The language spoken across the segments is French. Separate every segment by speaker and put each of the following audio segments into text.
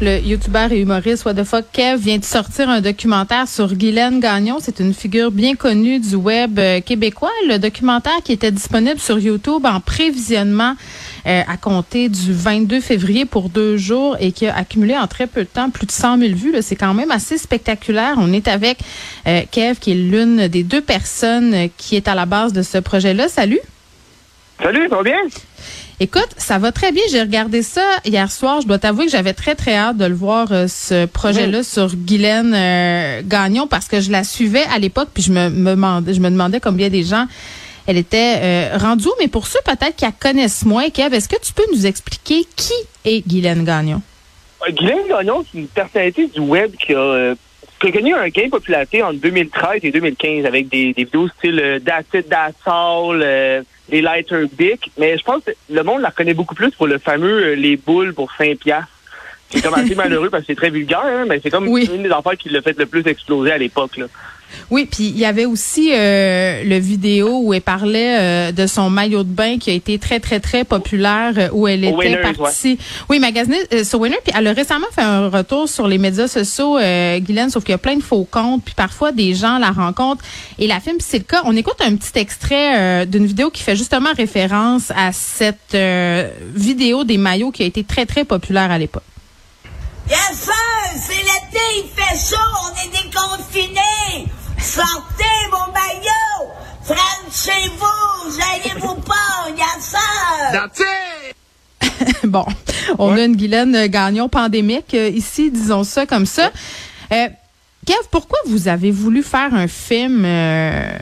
Speaker 1: Le youtubeur et humoriste What the fuck Kev vient de sortir un documentaire sur Guylaine Gagnon. C'est une figure bien connue du web euh, québécois. Le documentaire qui était disponible sur YouTube en prévisionnement euh, à compter du 22 février pour deux jours et qui a accumulé en très peu de temps plus de 100 000 vues. C'est quand même assez spectaculaire. On est avec euh, Kev, qui est l'une des deux personnes qui est à la base de ce projet-là. Salut.
Speaker 2: Salut, ça va bien?
Speaker 1: Écoute, ça va très bien. J'ai regardé ça hier soir. Je dois t'avouer que j'avais très, très hâte de le voir, euh, ce projet-là sur Guylaine euh, Gagnon, parce que je la suivais à l'époque, puis je me, me, demandais, je me demandais combien des gens elle était euh, rendue. Mais pour ceux peut-être qui la connaissent moins, Kev, est-ce que tu peux nous expliquer qui est Guylaine Gagnon?
Speaker 2: Guylaine Gagnon, c'est une personnalité du web qui a, connu un gain de popularité en 2013 et 2015 avec des, des vidéos style That's It, That's All, les Lighter Bic, mais je pense que le monde la connaît beaucoup plus pour le fameux euh, les boules pour 5 piastres. C'est comme assez malheureux parce que c'est très vulgaire, hein, mais c'est comme une des affaires qui l'a fait le plus exploser à l'époque.
Speaker 1: Oui, puis il y avait aussi euh, le vidéo où elle parlait euh, de son maillot de bain qui a été très très très populaire euh, où elle était partie. Oui, magasinée sur Winner puis elle a récemment fait un retour sur les médias sociaux Guylaine sauf qu'il y a plein de faux comptes puis parfois des gens la rencontrent et la filment, c'est le cas. On écoute un petit extrait d'une vidéo qui fait justement référence à cette vidéo des maillots qui a été très très populaire à l'époque.
Speaker 3: Yes, sir! C'est l'été, il fait chaud, on est déconfinés! Sortez mon maillot! chez vous! J'allez-vous pas,
Speaker 1: bon, on a une Guylaine Gagnon pandémique euh, ici, disons ça comme ça. Euh, Kev, pourquoi vous avez voulu faire un film euh,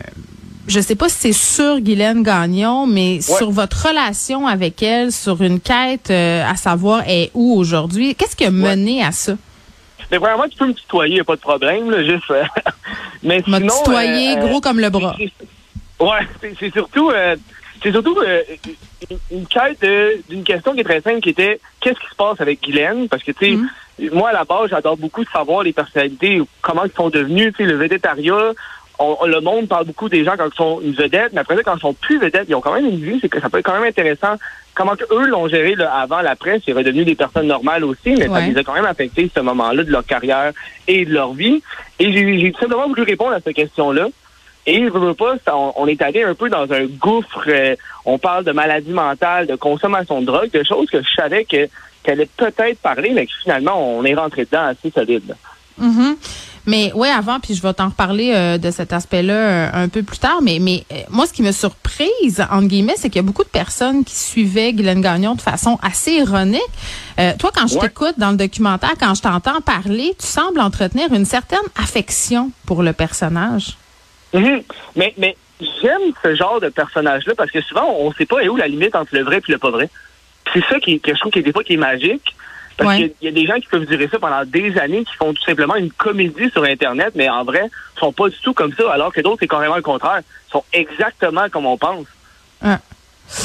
Speaker 1: je sais pas si c'est sur Guylaine Gagnon, mais sur votre relation avec elle, sur une quête euh, à savoir est où aujourd'hui? Qu'est-ce qui a mené à ça?
Speaker 2: Mais vraiment, tu peux me tutoyer, pas de problème, là, juste. Euh,
Speaker 1: mais sinon, tutoyer, euh, gros comme le bras.
Speaker 2: Ouais, c'est surtout, c'est surtout une quête d'une question qui est très simple, qui était qu'est-ce qui se passe avec Guylaine? Parce que tu sais, mm-hmm. moi à la base, j'adore beaucoup de savoir les personnalités, comment ils sont devenus, tu sais, le végétariat le monde parle beaucoup des gens quand ils sont une vedette, mais après ça, quand ils sont plus vedettes, ils ont quand même une vie, c'est que ça peut être quand même intéressant comment eux l'ont géré là, avant la presse, ils redevenu des personnes normales aussi, mais ça les a quand même affecté ce moment-là de leur carrière et de leur vie. Et j'ai tout simplement voulu répondre à cette question-là. Et je veux pas, on, est allé un peu dans un gouffre. Euh, on parle de maladie mentale, de consommation de drogue, de choses que je savais que qu'elle allait peut-être parler, mais que finalement on est rentré dedans assez solide.
Speaker 1: Mm-hmm. Mais oui, avant, puis je vais t'en reparler euh, de cet aspect-là euh, un peu plus tard. Mais, mais euh, moi, ce qui me surprise, entre guillemets, c'est qu'il y a beaucoup de personnes qui suivaient Guylaine Gagnon de façon assez ironique. toi, quand je t'écoute dans le documentaire, quand je t'entends parler, tu sembles entretenir une certaine affection pour le personnage.
Speaker 2: Mm-hmm. Mais, mais j'aime ce genre de personnage-là parce que souvent, on ne sait pas où la limite entre le vrai et le pas vrai. C'est ça qui, que je trouve qui est des fois qui est magique. Parce qu'il y, a des gens qui peuvent durer ça pendant des années, qui font tout simplement une comédie sur Internet, mais en vrai, sont pas du tout comme ça, alors que d'autres, c'est carrément le contraire. Ils sont exactement comme on pense.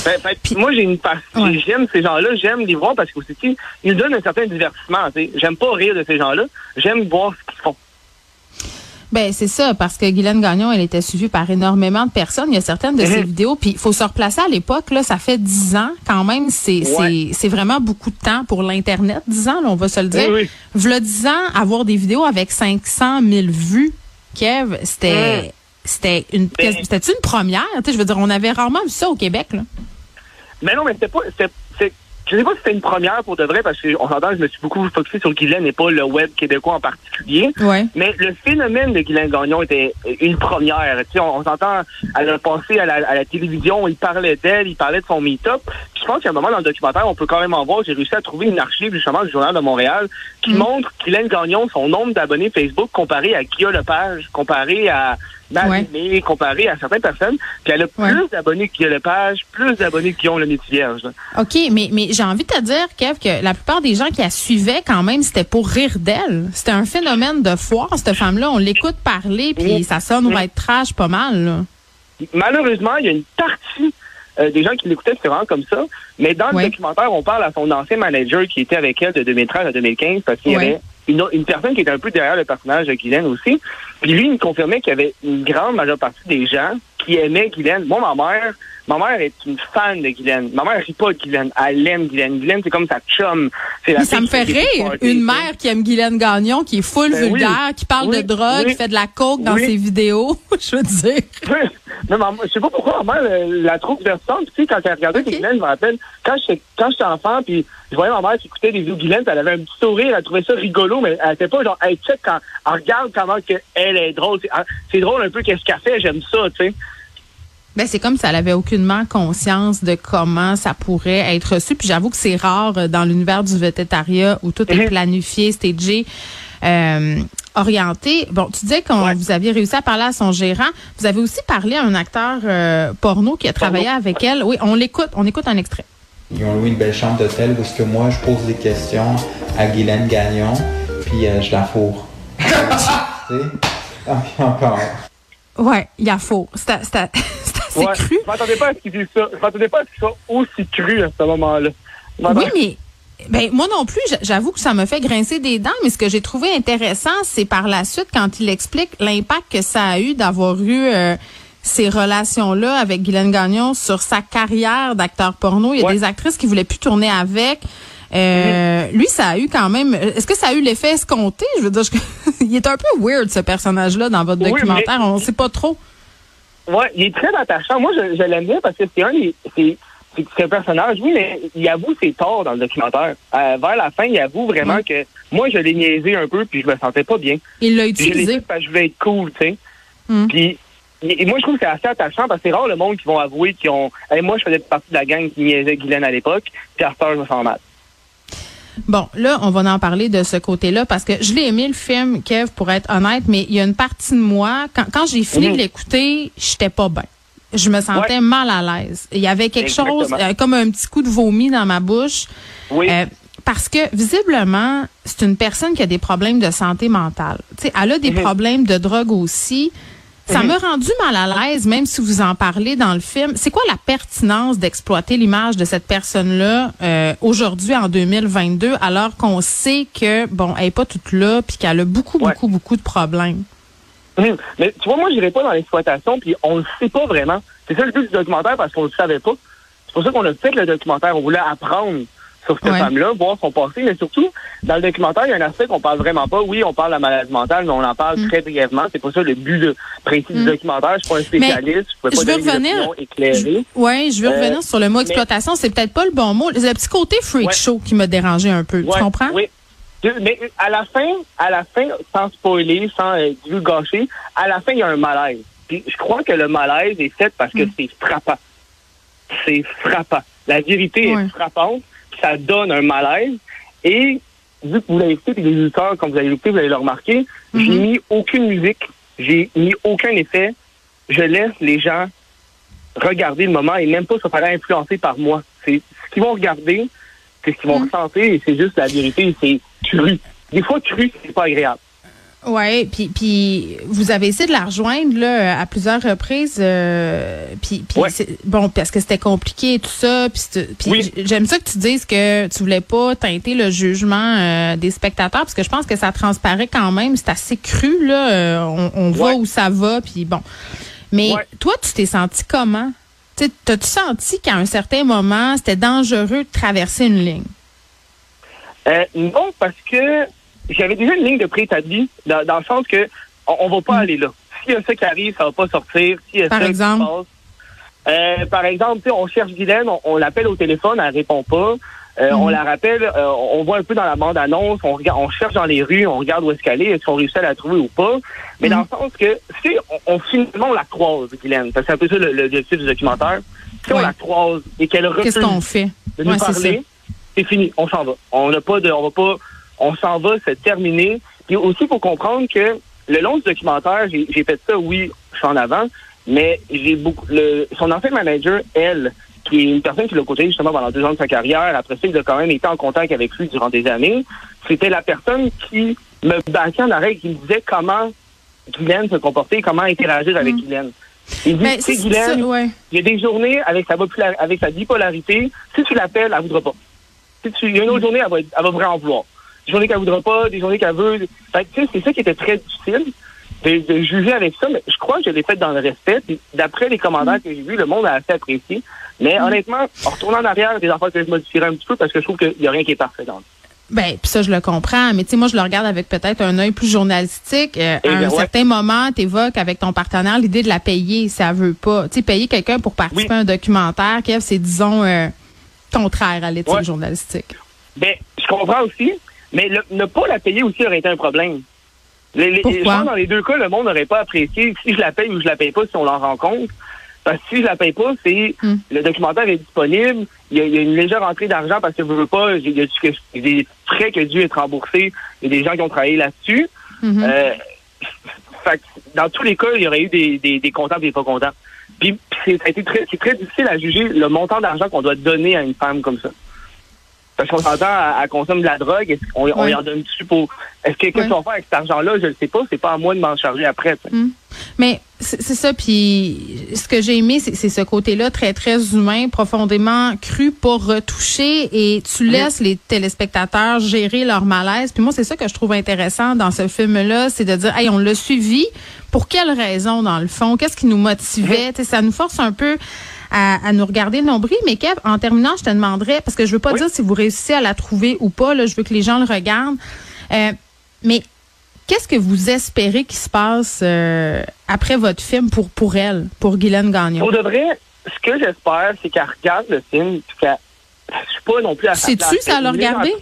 Speaker 2: Ben, ben, moi, j'ai une passion. J'aime ces gens-là, j'aime les voir parce qu'ils nous donnent un certain divertissement. J'aime pas rire de ces gens-là, j'aime voir ce qu'ils font.
Speaker 1: Ben c'est ça, parce que Guylaine Gagnon, elle était suivie par énormément de personnes. Il y a certaines de ses mhm. vidéos, puis il faut se replacer à l'époque. Là, ça fait dix ans quand même. C'est c'est vraiment beaucoup de temps pour l'internet. Dix ans, là, on va se le dire. Oui, V'là dix ans, avoir des vidéos avec 500 000 vues, Kev, c'était mhm. c'était une ben c'était une première. Tu sais, je veux dire, on avait rarement vu ça au Québec. Là.
Speaker 2: Mais non, mais c'était pas je sais pas si c'était une première pour de vrai, parce qu'on s'entend, je me suis beaucoup focusé sur Guylaine et pas le web québécois en particulier.
Speaker 1: Ouais.
Speaker 2: Mais le phénomène de Guylaine Gagnon était une première. Tu sais, on, s'entend, elle a passé à la, à la télévision, il parlait d'elle, il parlait de son meet-up. Je pense qu'à un moment dans le documentaire, on peut quand même en voir, j'ai réussi à trouver une archive justement du Journal de Montréal qui mm. montre Guylaine Gagnon, son nombre d'abonnés Facebook comparé à Guillaume Lepage, comparé à mais comparé à certaines personnes. Puis elle a plus d'abonnés que Lepage, plus d'abonnés qui ont le métier vierge.
Speaker 1: OK, mais, mais j'ai envie de te dire, Kev, que la plupart des gens qui la suivaient, quand même, c'était pour rire d'elle. C'était un phénomène de foire, cette femme-là. On l'écoute parler, puis ça sonne ou être trash pas mal.
Speaker 2: Malheureusement, il y a une partie euh, des gens qui l'écoutaient, c'était vraiment comme ça. Mais dans le documentaire, on parle à son ancien manager qui était avec elle de 2013 à 2015 parce qu'il y avait une, une, personne qui était un peu derrière le personnage de Guylaine aussi. Puis lui, il me confirmait qu'il y avait une grande majeure partie des gens qui aimaient Guylaine. Moi, ma mère, ma mère est une fan de Guylaine. Ma mère rit pas de Guylaine. Elle aime Guylaine. Guylaine, c'est comme sa chum.
Speaker 1: Mais ça me fait rire. Une mère qui aime Guylaine Gagnon, qui est full ben vulgaire, qui parle de drogue, qui fait de la coke dans ses vidéos. je veux dire.
Speaker 2: Non, mais je sais pas pourquoi mère la trouve versante. Tu sais, quand elle regardait okay. Guylaine, je me rappelle, quand j'étais, quand j'étais enfant, puis je voyais ma mère qui écoutait des vidéos de Guylaine, elle avait un petit sourire, elle trouvait ça rigolo, mais elle était pas genre, hey, check, quand, elle regarde comment que elle est drôle. C'est drôle un peu qu'est-ce qu'elle fait, j'aime ça, tu sais.
Speaker 1: Ben, c'est comme si elle avait aucunement conscience de comment ça pourrait être reçu. Puis j'avoue que c'est rare euh, dans l'univers du végétariat où tout est mhm. planifié, stagé. Euh, orienté. Bon, tu disais qu'on vous aviez réussi à parler à son gérant. Vous avez aussi parlé à un acteur euh, porno qui a travaillé avec elle. Oui, on l'écoute. On écoute un extrait.
Speaker 4: Ils ont loué une belle chambre d'hôtel parce que moi, je pose des questions à Guylaine Gagnon, puis je la fourre. tu sais? Ah, encore.
Speaker 1: Ouais, il y a faux. C'était
Speaker 2: c'est cru. Je m'attendais pas à ce qu'il dise ça. Je m'attendais pas à ce qu'il soit aussi cru à ce moment-là.
Speaker 1: Oui, mais ben, moi non plus, j'avoue que ça me fait grincer des dents, mais ce que j'ai trouvé intéressant, c'est par la suite quand il explique l'impact que ça a eu d'avoir eu euh, ces relations-là avec Guylaine Gagnon sur sa carrière d'acteur porno. Il y a des actrices qui voulaient plus tourner avec. Euh, lui, ça a eu quand même. Est-ce que ça a eu l'effet escompté? Je veux dire, il est un peu weird ce personnage-là dans votre documentaire. On ne sait pas trop.
Speaker 2: Ouais, il est très attachant. Moi, je, l'aime bien parce que c'est un c'est c'est un personnage, oui, mais il avoue ses torts dans le documentaire. Euh, vers la fin, il avoue vraiment que moi, je l'ai niaisé un peu, puis je me sentais pas bien.
Speaker 1: Il l'a utilisé. Je
Speaker 2: parce que je voulais être cool, tu sais. Hmm. Puis, et moi, je trouve que c'est assez attachant parce que c'est rare le monde qui vont avouer qu'ils ont. moi, je faisais partie de la gang qui niaisait Guylaine à l'époque, puis à ce je me sens mal.
Speaker 1: Bon, là, on va en parler de ce côté-là parce que je l'ai aimé le film, Kev, pour être honnête, mais il y a une partie de moi, quand, quand j'ai fini de mhm. l'écouter, j'étais pas bien. Je me sentais mal à l'aise. Il y avait quelque chose, euh, comme un petit coup de vomi dans ma bouche. Oui. Euh, parce que visiblement, c'est une personne qui a des problèmes de santé mentale. elle a des mhm. problèmes de drogue aussi. Ça m'a rendu mal à l'aise, même si vous en parlez dans le film. C'est quoi la pertinence d'exploiter l'image de cette personne-là euh, aujourd'hui en 2022, alors qu'on sait que bon, elle est pas toute là, puis qu'elle a beaucoup, beaucoup, beaucoup de problèmes?
Speaker 2: Hum. Mais tu vois, moi, j'irai pas dans l'exploitation, puis on le sait pas vraiment. C'est ça le but du documentaire parce qu'on le savait pas. C'est pour ça qu'on a fait le documentaire. On voulait apprendre sur cette femme-là, voir son passé, mais surtout, dans le documentaire, il y a un aspect qu'on parle vraiment pas. Oui, on parle de la maladie mentale, mais on en parle mm. très brièvement. C'est pas ça le but de principe du mm. documentaire. Je suis pas un spécialiste, je peux pas donner revenir, éclairées.
Speaker 1: Oui, je veux euh, revenir sur le mot exploitation. C'est peut-être pas le bon mot. Le petit côté freak show qui m'a dérangé un peu. tu comprends?
Speaker 2: Oui. Mais à la fin, à la fin, sans spoiler, sans euh, gâcher, à la fin, il y a un malaise. Puis je crois que le malaise est fait parce que mm. c'est frappant. C'est frappant. La vérité est frappante ça donne un malaise. Et vu que vous l'avez écouté, puis les auditeurs, quand vous allez l'écouter, vous allez le remarquer, j'ai mhm. mis aucune musique, j'ai mis aucun effet. Je laisse les gens regarder le moment et même pas se faire influencer par moi. C'est ce qu'ils vont regarder, c'est ce qu'ils vont mhm. ressentir et c'est juste la vérité, c'est Des fois, cru, c'est pas agréable.
Speaker 1: Ouais, puis puis vous avez essayé de la rejoindre là à plusieurs reprises, euh, puis bon parce que c'était compliqué et tout ça, puis j'aime ça que tu dises que tu voulais pas teinter le jugement euh, des spectateurs parce que je pense que ça transparaît quand même, c'est assez cru là, euh, on, voit où ça va, puis bon. Mais toi, tu t'es senti comment? T'as-tu senti qu'à un certain moment, c'était dangereux de traverser une ligne?
Speaker 2: Non, parce que j'avais déjà une ligne de préétabli, dans, dans le sens que on, va pas mm. aller là. S'il y a ça qui arrive, ça va pas sortir. S'il y a
Speaker 1: par
Speaker 2: ça
Speaker 1: exemple?
Speaker 2: qui passe, euh, par exemple, on cherche Guylaine, on, l'appelle au téléphone, elle répond pas. Euh, On mm. la rappelle, euh, on voit un peu dans la bande-annonce, on regarde, on cherche dans les rues, on regarde où est-ce qu'elle est, est-ce qu'on réussit à la trouver ou pas. Mais dans mm. le sens que si on, finalement on la croise, Guylaine, parce que c'est un peu ça l'objectif du documentaire. Si on la croise et qu'elle refuse
Speaker 1: Qu'est-ce qu'on fait?
Speaker 2: de nous parler, c'est fini, on s'en va. On n'a pas de, on va pas on s'en va, c'est terminé. Puis aussi, il faut comprendre que le long du documentaire, j'ai fait ça, oui, je suis en avant, mais j'ai beaucoup. Le, son ancien manager, elle, qui est une personne qui l'a côtoyé justement pendant deux ans de sa carrière, après ça, il a quand même été en contact avec lui durant des années. C'était la personne qui me battait en arrêt et qui me disait comment Guylaine se comportait, comment interagir avec mm. Guylaine. Il dit, ben, c'est Guylaine, il y a des journées avec sa, avec sa bipolarité, si tu l'appelles, elle ne voudra pas. Si il y a une autre journée, elle va, elle va vraiment vouloir. Des journées qu'elle ne voudra pas, des journées qu'elle veut. c'est ça qui était très difficile de, juger avec ça, mais je crois que je l'ai fait dans le respect. D'après les commentaires que j'ai vus, le monde a assez apprécié. Mais mm. honnêtement, en retournant en arrière, des affaires que je modifierais un petit peu parce que je trouve qu'il n'y a rien qui est parfait dans
Speaker 1: ben, puis ça, je le comprends. Mais tu sais, moi, je le regarde avec peut-être un œil plus journalistique. Euh, à un certain moment, tu évoques avec ton partenaire l'idée de la payer, ça veut pas. Tu sais, payer quelqu'un pour participer à un documentaire, Kev, c'est, disons, euh, contraire à l'éthique journalistique.
Speaker 2: Ben, je comprends aussi, mais ne pas la payer aussi aurait été un problème. Les, dans les deux cas, le monde n'aurait pas apprécié si je la paye ou je la paye pas si on l'en rencontre. Parce que si je la paye pas, c'est hmm. le documentaire est disponible, il y, a, une légère entrée d'argent parce que je veux pas, il y, a, des frais qui ont dû être remboursés, il y a des gens qui ont travaillé là-dessus. Hmm. Euh, dans tous les cas, il y aurait eu des, des, des comptables et des pas contents. Puis c'est très, très difficile à juger le montant d'argent qu'on doit donner à une femme comme ça. Parce qu'on s'entend à, consommer de la drogue, on, on y en donne dessus pour. Est-ce que qu'est-ce qu'on fait avec cet argent-là? Je ne sais pas. C'est pas à moi de m'en charger après.
Speaker 1: Hmm. Mais c'est ça. Puis ce que j'ai aimé, c'est ce côté-là très, très humain, profondément cru, pas retouché. Et tu laisses les téléspectateurs gérer leur malaise. Puis moi, c'est ça que je trouve intéressant dans ce film-là, c'est de dire, hey, on l'a suivi. Pour quelle raison, dans le fond? Qu'est-ce qui nous motivait? ça nous force un peu à, nous regarder le nombril. Mais Kev, en terminant, je te demanderais, parce que je veux pas dire si vous réussissez à la trouver ou pas, là, je veux que les gens le regardent. Euh, mais qu'est-ce que vous espérez qui se passe euh, après votre film pour, pour elle, pour Guylaine Gagnon?
Speaker 2: Pour de vrai, ce que j'espère, c'est qu'elle regarde le film, qu'elle je suis pas non plus à
Speaker 1: Sais-tu ça l'a regardé?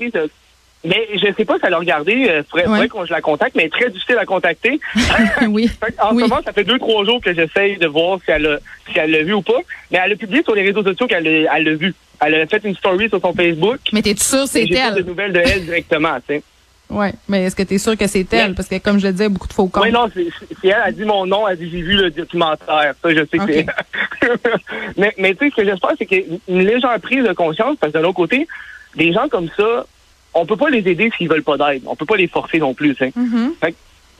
Speaker 2: Mais je sais pas si elle a regardé. Il euh, faudrait, qu'on je la contacte, mais elle est très difficile à contacter.
Speaker 1: oui.
Speaker 2: en ce moment, ça fait deux, trois jours que j'essaye de voir si elle a si elle l'a vu ou pas. Mais elle a publié sur les réseaux sociaux qu'elle elle l'a vu. Elle a fait une story sur son Facebook.
Speaker 1: Mais t'es sûr c'est elle?
Speaker 2: J'ai de nouvelles de elle directement, tu sais.
Speaker 1: Oui, mais est-ce que tu es sûr que c'est elle? Parce que, comme je le disais, beaucoup de faux comptes.
Speaker 2: Oui, non, c'est elle. Elle a dit mon nom. Elle a dit j'ai vu le documentaire. Ça, je sais que c'est mais, mais tu sais, ce que j'espère, c'est qu'il y a une légère prise de conscience, parce que de l'autre côté, des gens comme ça, on peut pas les aider s'ils veulent pas d'aide. On peut pas les forcer non plus. Mm-hmm.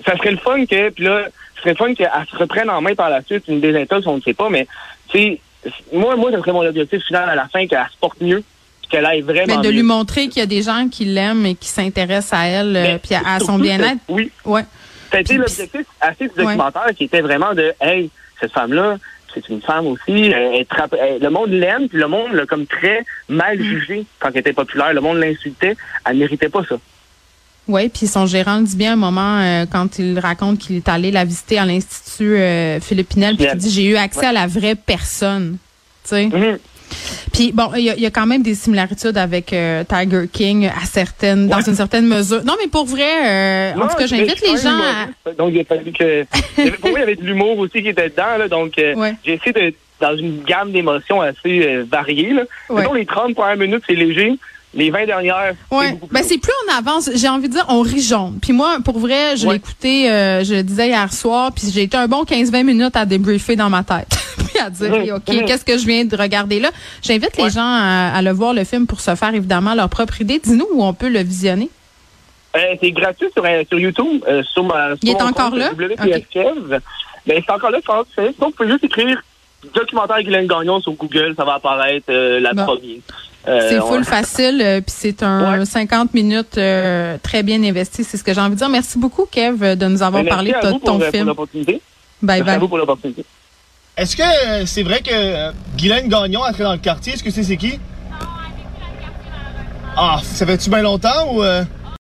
Speaker 2: ça serait le fun que, puis là, ce serait le fun qu'elle se reprenne en main par la suite, une désintox, on ne sait pas, mais tu moi, moi, ça serait mon objectif final à la fin, qu'elle se porte mieux, qu'elle aille vraiment.
Speaker 1: Mais de lui montrer qu'il y a des gens qui l'aiment et qui s'intéressent à elle, euh, puis à, son bien-être.
Speaker 2: Oui.
Speaker 1: Ouais.
Speaker 2: C'était l'objectif assez du documentaire qui était vraiment de, hey, cette femme-là, c'est une femme aussi. le monde l'aime, puis le monde l'a comme très mal mm. jugé quand elle était populaire. Le monde l'insultait. Elle ne méritait pas ça.
Speaker 1: Oui, puis son gérant le dit bien un moment euh, quand il raconte qu'il est allé la visiter à l'Institut euh, Philippe Pinel, puis il dit J'ai eu accès à la vraie personne. Tu sais? Mm-hmm. Puis bon, il y, a quand même des similarités avec euh, Tiger King à certaines, dans une certaine mesure. Non, mais pour vrai, euh, en tout cas, j'invite les gens à.
Speaker 2: Donc il a fallu que. pour moi, il y avait de l'humour aussi qui était dedans, là, donc euh, j'ai essayé de dans une gamme d'émotions assez variées. Là. les 30 premières minutes, c'est léger les 20 dernières,
Speaker 1: ouais. Ben, c'est plus on avance. J'ai envie de dire, on rit jaune. Puis moi, pour vrai, je l'ai écouté, euh, je le disais hier soir, puis j'ai été un bon 15-20 minutes à débriefer dans ma tête. à dire, OK, qu'est-ce que je viens de regarder là? J'invite les gens à, le voir, le film, pour se faire évidemment leur propre idée. Dis-nous où on peut le visionner.
Speaker 2: Euh, c'est gratuit sur, euh, sur YouTube. sur ma,
Speaker 1: Il est encore là?
Speaker 2: Ben, c'est encore là, Donc, vous pouvez juste écrire documentaire Guylaine Gagnon sur Google, ça va apparaître la première.
Speaker 1: Euh, c'est full facile, euh, puis c'est un 50 minutes euh, très bien investi. C'est ce que j'ai envie de dire. Merci beaucoup, Kev, de nous avoir ben, parlé de ton film.
Speaker 2: Bye bye. À vous pour l'opportunité.
Speaker 5: Est-ce que c'est vrai que Guylaine Gagnon entré dans le quartier? Est-ce que c'est c'est qui? Ah, ça fait-tu bien longtemps ou...